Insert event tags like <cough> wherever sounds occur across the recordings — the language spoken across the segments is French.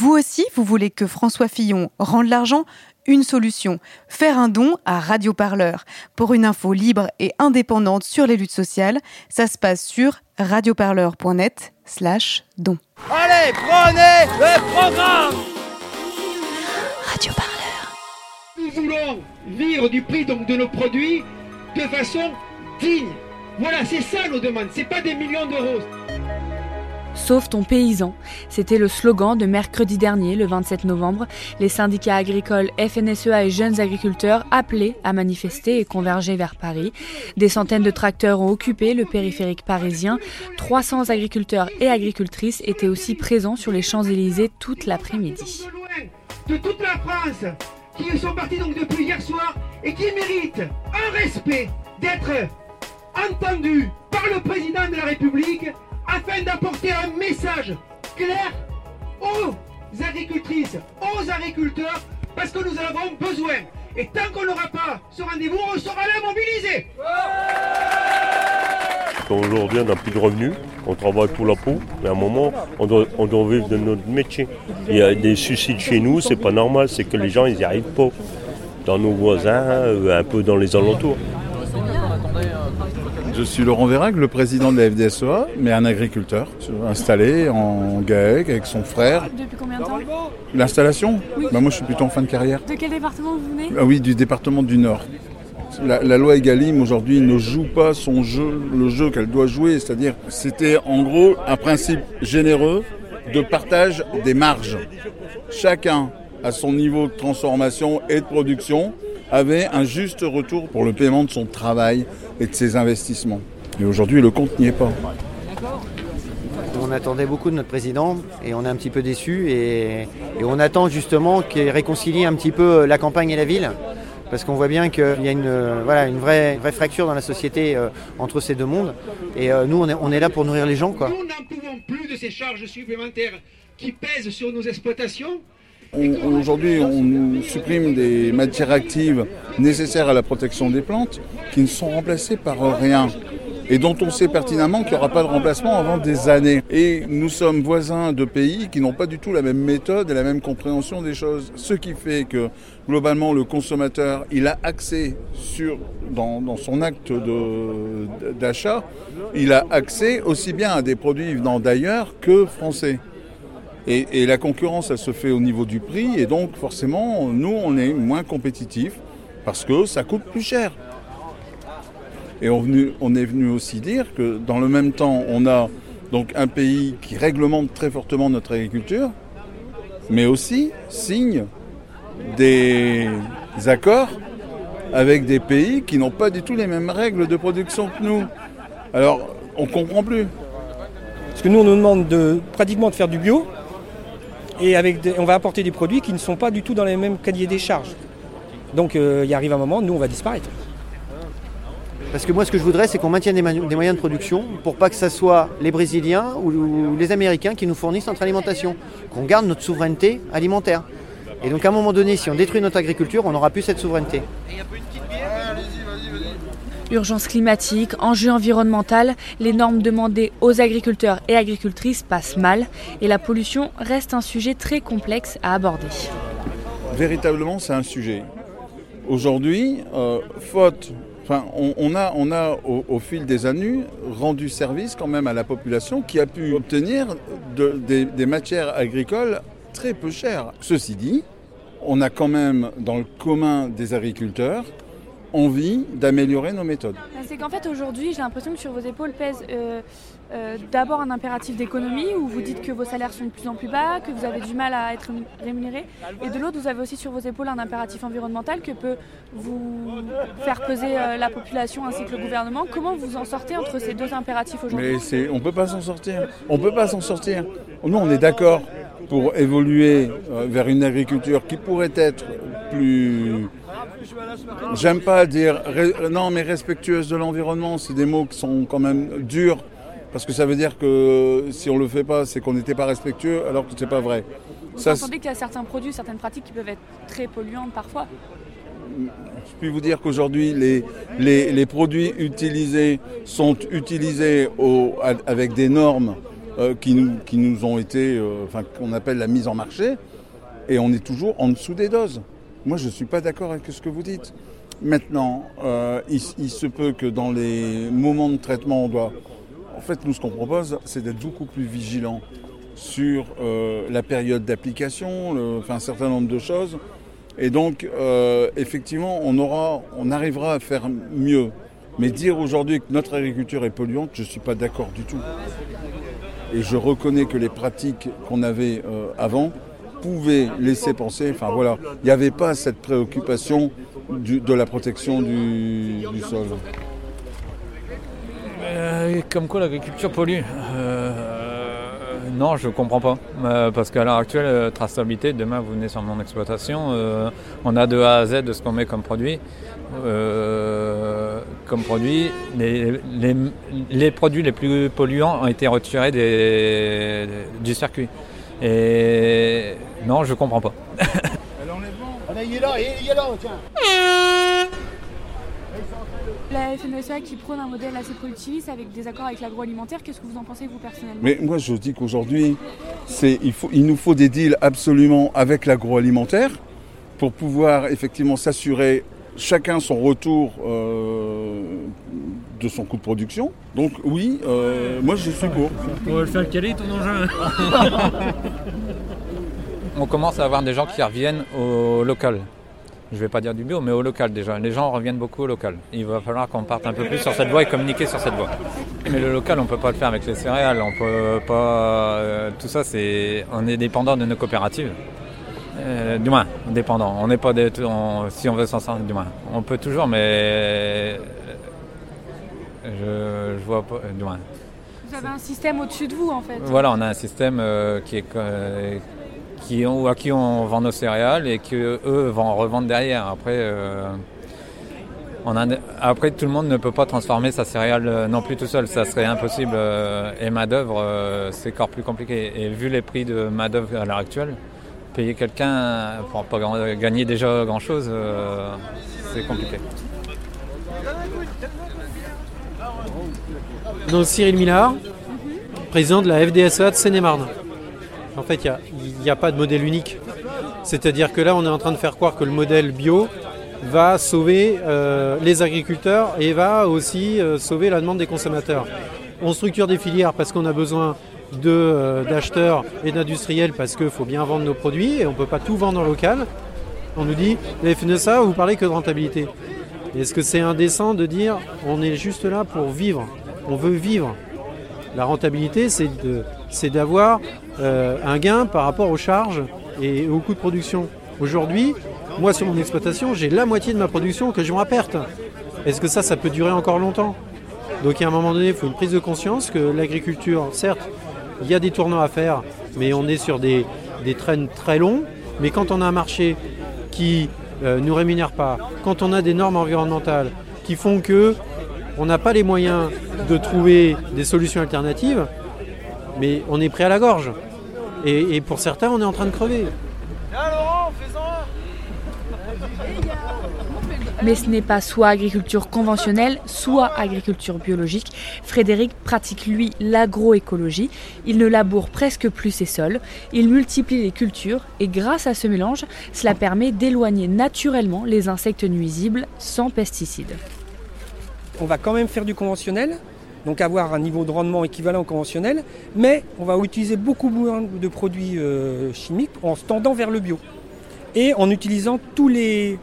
Vous aussi, vous voulez que François Fillon rende l'argent? Une solution, faire un don à Radio Parleur. Pour une info libre et indépendante sur les luttes sociales, ça se passe sur radioparleur.net slash don. Allez, prenez le programme Radio Parleur. Nous voulons vivre du prix donc de nos produits de façon digne. Voilà, c'est ça nos demandes, c'est pas des millions d'euros. Sauve ton paysan, c'était le slogan de mercredi dernier, le 27 novembre. Les syndicats agricoles FNSEA et jeunes agriculteurs appelaient à manifester et converger vers Paris. Des centaines de tracteurs ont occupé le périphérique parisien. 300 agriculteurs et agricultrices étaient aussi présents sur les Champs-Élysées toute l'après-midi. De toute la France, qui sont partis depuis hier soir et qui méritent un respect d'être entendus par le président de la République afin d'apporter un message clair aux agricultrices, aux agriculteurs, parce que nous en avons besoin. Et tant qu'on n'aura pas ce rendez-vous, on sera là mobilisés. Aujourd'hui, on n'a plus de revenus, on travaille pour la peau, mais à un moment, on doit, on doit vivre de notre métier. Il y a des suicides chez nous, c'est pas normal, c'est que les gens, ils n'y arrivent pas. Dans nos voisins, euh, un peu dans les alentours. Je suis Laurent Vérac, le président de la FDSEA, mais un agriculteur, installé en GAEC avec son frère. Depuis combien de temps L'installation bah, Moi, je suis plutôt en fin de carrière. De quel département vous venez Ah oui, du département du Nord. La, la loi Egalim aujourd'hui ne joue pas son jeu, le jeu qu'elle doit jouer, c'est-à-dire c'était en gros un principe généreux de partage des marges. Chacun à son niveau de transformation et de production avait un juste retour pour le paiement de son travail et de ses investissements. Et aujourd'hui, le compte n'y est pas. On attendait beaucoup de notre président et on est un petit peu déçus et, et on attend justement qu'il réconcilie un petit peu la campagne et la ville parce qu'on voit bien qu'il y a une, voilà, une vraie, vraie fracture dans la société euh, entre ces deux mondes et euh, nous on est, on est là pour nourrir les gens. Quoi. Nous n'en pouvons plus de ces charges supplémentaires qui pèsent sur nos exploitations. Aujourd'hui, on nous supprime des matières actives nécessaires à la protection des plantes qui ne sont remplacées par rien et dont on sait pertinemment qu'il n'y aura pas de remplacement avant des années. Et nous sommes voisins de pays qui n'ont pas du tout la même méthode et la même compréhension des choses. Ce qui fait que globalement le consommateur, il a accès sur, dans, dans son acte d'achat, il a accès aussi bien à des produits venant d'ailleurs que français. Et, la concurrence, elle se fait au niveau du prix, et donc forcément, nous, on est moins compétitifs parce que ça coûte plus cher. Et on, on est venu aussi dire que dans le même temps, on a donc un pays qui réglemente très fortement notre agriculture, mais aussi signe des accords avec des pays qui n'ont pas du tout les mêmes règles de production que nous. Alors, on comprend plus. Parce que nous, on nous demande de, pratiquement de faire du bio. Et on va apporter des produits qui ne sont pas du tout dans les mêmes cahiers des charges. Donc euh, il arrive un moment, nous, on va disparaître. Parce que moi ce que je voudrais c'est qu'on maintienne des, moyens de production pour pas que ce soit les Brésiliens ou les Américains qui nous fournissent notre alimentation. Qu'on garde notre souveraineté alimentaire. Et donc à un moment donné, si on détruit notre agriculture, on n'aura plus cette souveraineté. Urgence climatique, enjeu environnemental, les normes demandées aux agriculteurs et agricultrices passent mal et la pollution reste un sujet très complexe à aborder. véritablement, c'est un sujet. Aujourd'hui, euh, faute, enfin, on, a, on a au, fil des années rendu service quand même à la population qui a pu obtenir de- des, des matières agricoles très peu chères. Ceci dit, on a quand même dans le commun des agriculteurs envie d'améliorer nos méthodes. C'est qu'en fait aujourd'hui j'ai l'impression que sur vos épaules pèse euh, euh, d'abord un impératif d'économie où vous dites que vos salaires sont de plus en plus bas, que vous avez du mal à être rémunéré. Et de l'autre vous avez aussi sur vos épaules un impératif environnemental que peut vous faire peser euh, la population ainsi que le gouvernement. Comment vous en sortez entre ces deux impératifs aujourd'hui? Mais on peut pas s'en sortir. On peut pas s'en sortir. Nous, on est d'accord pour évoluer vers une agriculture qui pourrait être plus. J'aime pas dire ré- non, mais respectueuse de l'environnement. C'est des mots qui sont quand même durs parce que ça veut dire que si on le fait pas, c'est qu'on n'était pas respectueux, alors que c'est pas vrai. Vous Ça, entendez qu'il y a certains produits, certaines pratiques qui peuvent être très polluantes parfois Je puis vous dire qu'aujourd'hui, les, les, les produits utilisés sont utilisés au- avec des normes euh, qui, nous, qui nous ont été, euh, enfin qu'on appelle la mise en marché, et on est toujours en dessous des doses. Moi, je ne suis pas d'accord avec ce que vous dites. Maintenant, euh, il, se peut que dans les moments de traitement, on doit... En fait, nous, ce qu'on propose, c'est d'être beaucoup plus vigilant sur euh, la période d'application, enfin, un certain nombre de choses. Et donc, euh, effectivement, on, aura, on arrivera à faire mieux. Mais dire aujourd'hui que notre agriculture est polluante, je ne suis pas d'accord du tout. Et je reconnais que les pratiques qu'on avait avant pouvaient laisser penser, enfin voilà, il n'y avait pas cette préoccupation de la protection du, sol. Euh, comme quoi l'agriculture pollue Euh, Non, je comprends pas. Euh, parce qu'à l'heure actuelle, traçabilité, demain vous venez sur mon exploitation, on a de A à Z de ce qu'on met comme produit. Comme produit, les, produits les plus polluants ont été retirés du circuit. Et non, je comprends pas. Il est là, il est là, tiens. La FNSEA qui prône un modèle assez productiviste avec des accords avec l'agroalimentaire, qu'est-ce que vous en pensez vous personnellement? Mais moi, je dis qu'aujourd'hui, c'est, il, faut, il nous faut des deals absolument avec l'agroalimentaire pour pouvoir effectivement s'assurer chacun son retour euh, de son coût de production. Donc oui, euh, moi je suis pour. On va le faire caler ton engin. <laughs> On commence à avoir des gens qui reviennent au local. Je vais pas dire du bio, mais au local déjà. Les gens reviennent beaucoup au local. Il va falloir qu'on parte un peu plus sur cette voie et communiquer sur cette voie. Mais le local, on peut pas le faire avec les céréales. On peut pas. euh, tout ça, c'est. On est dépendant de nos coopératives. Euh, du moins, dépendant. On n'est pas des, on- si on veut s'en sortir, du moins. On peut toujours, mais je, je vois pas. Du moins. Vous avez un système au-dessus de vous en fait. Voilà, on a un système euh, qui est euh, qui ont, à qui on vend nos céréales et que eux vont en revendre derrière. Après, euh, on a, après tout le monde ne peut pas transformer sa céréale euh, non plus tout seul, ça serait impossible. euh, et main d'œuvre, euh, c'est encore plus compliqué. Et vu les prix de main d'œuvre à l'heure actuelle, payer quelqu'un pour pas gagner déjà grand chose, c'est compliqué. Donc Cyril Millard, président de la FDSEA de Seine-et-Marne. En fait, il n'y a, pas de modèle unique. C'est-à-dire que là, on est en train de faire croire que le modèle bio va sauver euh, les agriculteurs et va aussi euh, sauver la demande des consommateurs. On structure des filières parce qu'on a besoin euh, d'acheteurs et d'industriels parce qu'il faut bien vendre nos produits et on ne peut pas tout vendre en local. On nous dit, la FNSA, vous parlez que de rentabilité. Est-ce que c'est indécent de dire on est juste là pour vivre? On veut vivre. La rentabilité, c'est d'avoir euh, un gain par rapport aux charges et aux coûts de production. Aujourd'hui, moi sur mon exploitation, j'ai la moitié de ma production que je vends à perte. Est-ce que ça, ça peut durer encore longtemps? Donc à un moment donné, il faut une prise de conscience que l'agriculture, certes, il y a des tournants à faire, mais on est sur des, des traînes très longs. Mais quand on a un marché qui ne nous rémunère pas, quand on a des normes environnementales qui font que on n'a pas les moyens de trouver des solutions alternatives, mais on est prêt à la gorge. Et pour certains, on est en train de crever. Mais ce n'est pas soit agriculture conventionnelle, soit agriculture biologique. Frédéric pratique, lui, l'agroécologie. Il ne laboure presque plus ses sols. Il multiplie les cultures et grâce à ce mélange, cela permet d'éloigner naturellement les insectes nuisibles sans pesticides. On va quand même faire du conventionnel, donc avoir un niveau de rendement équivalent au conventionnel, mais on va utiliser beaucoup moins de produits euh, chimiques en se tendant vers le bio. Et en utilisant tous les,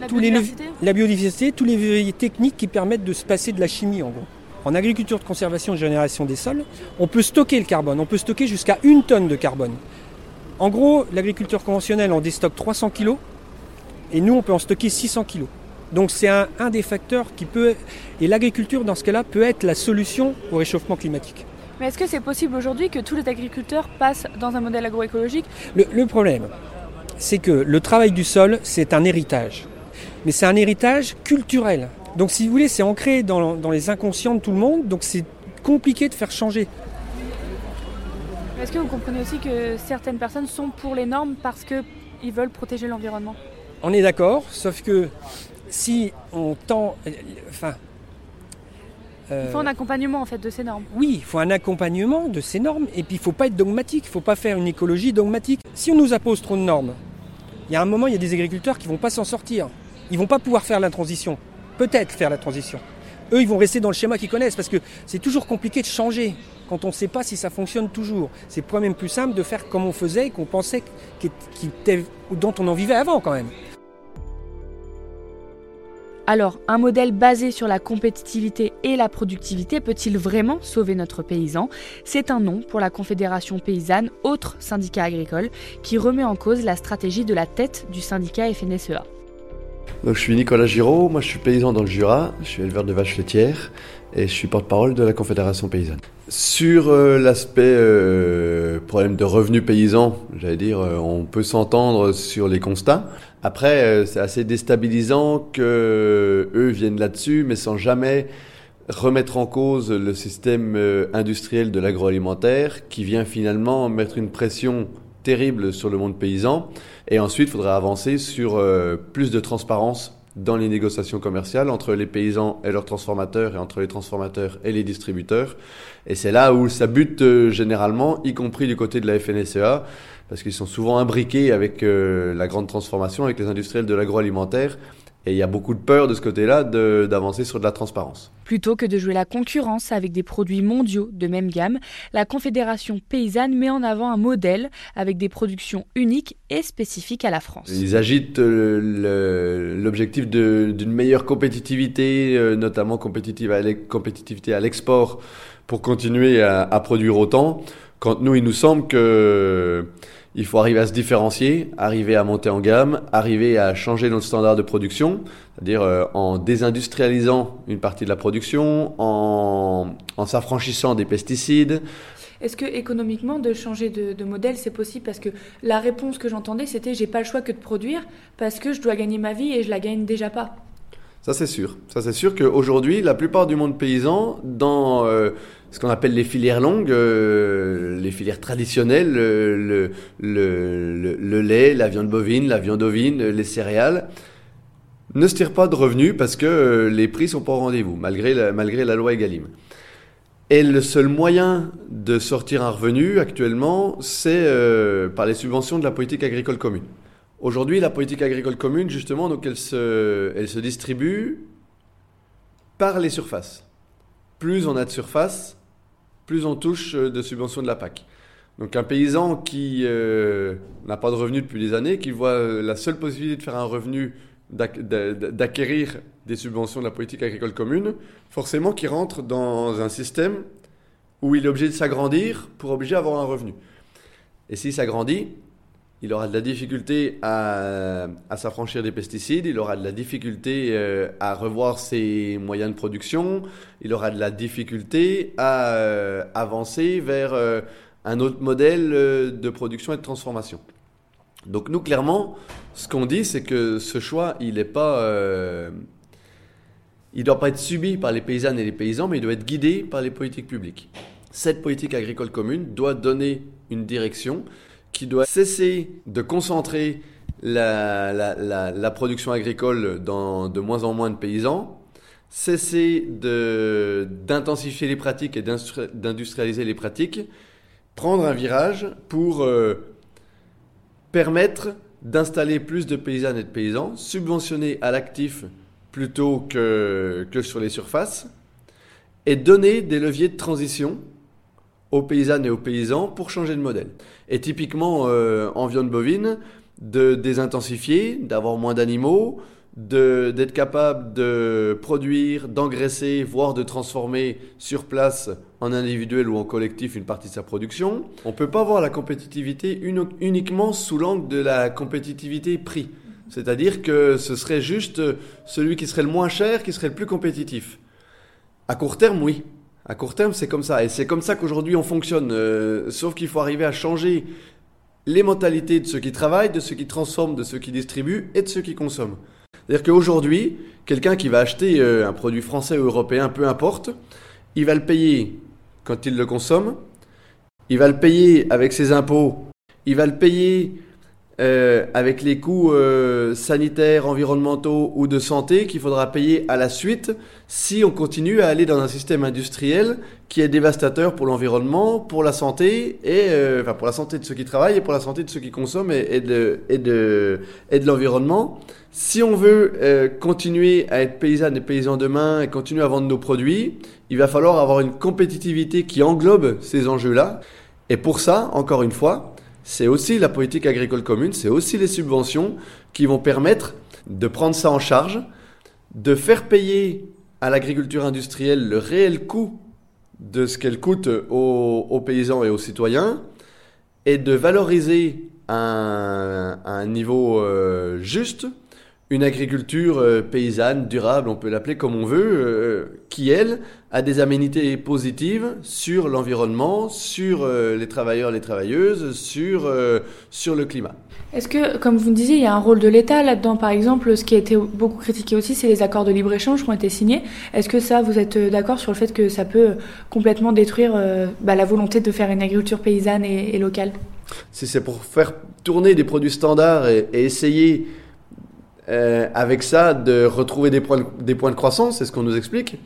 La tous les biodiversité la biodiversité, tous les techniques qui permettent de se passer de la chimie en gros. En agriculture de conservation et de génération des sols, on peut stocker le carbone, on peut stocker jusqu'à une tonne de carbone. En gros, l'agriculture conventionnelle en déstocke 300 kg et nous on peut en stocker 600 kg. Donc c'est un, un des facteurs qui peut... Et l'agriculture dans ce cas-là peut être la solution au réchauffement climatique. Mais est-ce que c'est possible aujourd'hui que tous les agriculteurs passent dans un modèle agroécologique? Le, le problème, c'est que le travail du sol, c'est un héritage. Mais c'est un héritage culturel. Donc si vous voulez, c'est ancré dans, dans les inconscients de tout le monde, donc c'est compliqué de faire changer. Est-ce que vous comprenez aussi que certaines personnes sont pour les normes parce qu'ils veulent protéger l'environnement? On est d'accord, sauf que si on tend... Enfin... Il faut un accompagnement en fait de ces normes. Oui, il faut un accompagnement de ces normes et puis il ne faut pas être dogmatique, il ne faut pas faire une écologie dogmatique. Si on nous impose trop de normes, il y a un moment, il y a des agriculteurs qui ne vont pas s'en sortir. Ils vont pas pouvoir faire la transition. Peut-être faire la transition. Eux, ils vont rester dans le schéma qu'ils connaissent parce que c'est toujours compliqué de changer quand on ne sait pas si ça fonctionne toujours. C'est quand même plus simple de faire comme on faisait et qu'on pensait dont on en vivait avant quand même. Alors, un modèle basé sur la compétitivité et la productivité peut-il vraiment sauver notre paysan? C'est un nom pour la Confédération paysanne, autre syndicat agricole, qui remet en cause la stratégie de la tête du syndicat FNSEA. Donc, je suis Nicolas Giraud, moi je suis paysan dans le Jura, je suis éleveur de vaches laitières et je suis porte-parole de la Confédération paysanne. Sur euh, l'aspect euh, problème de revenus paysans, j'allais dire, euh, on peut s'entendre sur les constats. Après, c'est assez déstabilisant que eux viennent là-dessus, mais sans jamais remettre en cause le système industriel de l'agroalimentaire, qui vient finalement mettre une pression terrible sur le monde paysan. Et ensuite, il faudra avancer sur plus de transparence dans les négociations commerciales entre les paysans et leurs transformateurs et entre les transformateurs et les distributeurs. Et c'est là où ça bute euh, généralement, y compris du côté de la FNSEA, parce qu'ils sont souvent imbriqués avec euh, la grande transformation, avec les industriels de l'agroalimentaire. Et il y a beaucoup de peur de ce côté-là d'avancer sur de la transparence. Plutôt que de jouer la concurrence avec des produits mondiaux de même gamme, la Confédération paysanne met en avant un modèle avec des productions uniques et spécifiques à la France. Ils agitent euh, l'objectif d'une meilleure compétitivité, euh, notamment compétitivité à l'export, pour continuer à, à, produire autant. Quand nous, il nous semble que il faut arriver à se différencier, arriver à monter en gamme, arriver à changer notre standard de production, c'est-à-dire euh, en désindustrialisant une partie de la production, en, s'affranchissant des pesticides. Est-ce que économiquement de changer de, modèle c'est possible? Parce que la réponse que j'entendais c'était j'ai pas le choix que de produire parce que je dois gagner ma vie et je la gagne déjà pas. Ça c'est sûr. Ça c'est sûr qu'aujourd'hui la plupart du monde paysan dans euh, ce qu'on appelle les filières longues, euh, les filières traditionnelles, le, le, lait, la viande bovine, la viande ovine, les céréales, ne se tirent pas de revenus parce que euh, les prix sont pas au rendez-vous, malgré la, malgré la loi Egalim. Et le seul moyen de sortir un revenu actuellement, c'est euh, par les subventions de la politique agricole commune. Aujourd'hui, la politique agricole commune, justement, donc elle se, elle se distribue par les surfaces. Plus on a de surfaces, plus on touche de subventions de la PAC. Donc un paysan qui euh, n'a pas de revenus depuis des années, qui voit euh, la seule possibilité de faire un revenu, d'acquérir des subventions de la politique agricole commune, forcément qui rentre dans un système où il est obligé de s'agrandir pour obliger à avoir un revenu. Et s'il s'agrandit, il aura de la difficulté à, s'affranchir des pesticides, il aura de la difficulté euh, à revoir ses moyens de production, il aura de la difficulté à euh, avancer vers euh, un autre modèle de production et de transformation. Donc nous, clairement, ce qu'on dit, c'est que ce choix, il n'est pas... il ne doit pas être subi par les paysannes et les paysans, mais il doit être guidé par les politiques publiques. Cette politique agricole commune doit donner une direction qui doit cesser de concentrer la, production agricole dans de moins en moins de paysans, cesser d'intensifier les pratiques et d'industrialiser les pratiques, prendre un virage pour euh, permettre d'installer plus de paysannes et de paysans, subventionner à l'actif plutôt que sur les surfaces, et donner des leviers de transition aux paysannes et aux paysans pour changer de modèle. Et typiquement euh, en viande bovine, de désintensifier, d'avoir moins d'animaux, d'être capable de produire, d'engraisser, voire de transformer sur place en individuel ou en collectif une partie de sa production. On ne peut pas voir la compétitivité uniquement sous l'angle de la compétitivité prix. C'est-à-dire que ce serait juste celui qui serait le moins cher qui serait le plus compétitif. À court terme, oui. À court terme, c'est comme ça. Et c'est comme ça qu'aujourd'hui on fonctionne. Euh, sauf qu'il faut arriver à changer les mentalités de ceux qui travaillent, de ceux qui transforment, de ceux qui distribuent et de ceux qui consomment. C'est-à-dire qu'aujourd'hui, quelqu'un qui va acheter euh, un produit français ou européen, peu importe, il va le payer quand il le consomme, il va le payer avec ses impôts, il va le payer euh, avec les coûts euh, sanitaires, environnementaux ou de santé qu'il faudra payer à la suite si on continue à aller dans un système industriel qui est dévastateur pour l'environnement, pour la santé et euh, enfin pour la santé de ceux qui travaillent et pour la santé de ceux qui consomment et, de et de et de l'environnement. Si on veut euh, continuer à être paysanne et paysans demain et continuer à vendre nos produits, il va falloir avoir une compétitivité qui englobe ces enjeux-là. Et pour ça, encore une fois, c'est aussi la politique agricole commune, c'est aussi les subventions qui vont permettre de prendre ça en charge, de faire payer à l'agriculture industrielle le réel coût de ce qu'elle coûte aux, paysans et aux citoyens, et de valoriser un niveau euh, juste une agriculture euh, paysanne, durable, on peut l'appeler comme on veut, euh, qui, elle, a des aménités positives sur l'environnement, sur euh, les travailleurs, les travailleuses, sur, euh, sur le climat. Est-ce que, comme vous me disiez, il y a un rôle de l'État là-dedans? Par exemple, ce qui a été beaucoup critiqué aussi, c'est les accords de libre-échange qui ont été signés. Est-ce que ça, vous êtes d'accord sur le fait que ça peut complètement détruire bah, la volonté de faire une agriculture paysanne et, et locale? Si c'est pour faire tourner des produits standards et, et essayer euh, avec ça de retrouver des points de, croissance, c'est ce qu'on nous explique.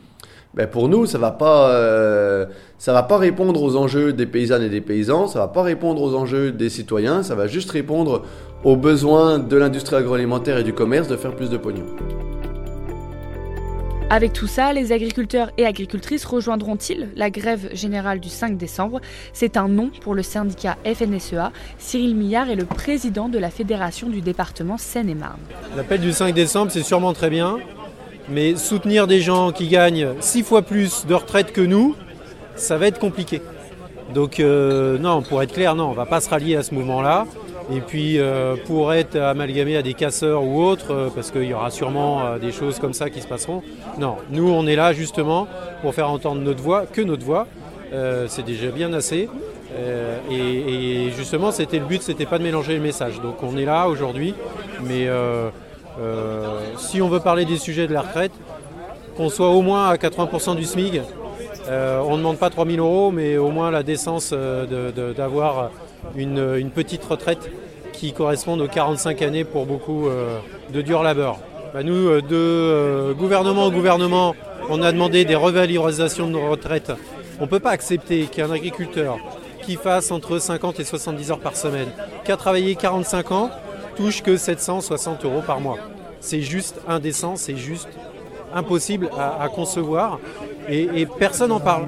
Ben pour nous, ça va pas, euh, va pas répondre aux enjeux des paysannes et des paysans, ça va pas répondre aux enjeux des citoyens, ça va juste répondre aux besoins de l'industrie agroalimentaire et du commerce de faire plus de pognon. Avec tout ça, les agriculteurs et agricultrices rejoindront-ils la grève générale du 5 décembre? C'est un non pour le syndicat FNSEA. Cyril Millard est le président de la fédération du département Seine-et-Marne. L'appel du 5 décembre, c'est sûrement très bien, mais soutenir des gens qui gagnent six fois plus de retraite que nous, ça va être compliqué. Donc euh, non, pour être clair, non, on ne va pas se rallier à ce mouvement-là. Et puis euh, pour être amalgamé à des casseurs ou autres, euh, parce qu'il y aura sûrement euh, des choses comme ça qui se passeront. Non, nous on est là justement pour faire entendre notre voix, que notre voix. C'est déjà bien assez. Et, et, justement, c'était le but, c'était pas de mélanger les messages. Donc on est là aujourd'hui, mais si on veut parler des sujets de la retraite, qu'on soit au moins à 80% du SMIC. on ne demande pas 3000 euros, mais au moins la décence d'avoir une, petite retraite qui corresponde aux 45 années pour beaucoup euh, de dur labeur. Bah nous, euh, de euh, gouvernement en gouvernement, on a demandé des revalorisations de nos retraites. On ne peut pas accepter qu'un agriculteur qui fasse entre 50 et 70 heures par semaine, qui a travaillé 45 ans, touche que 760 euros par mois. C'est juste indécent, c'est juste impossible à, à concevoir et, et personne n'en parle.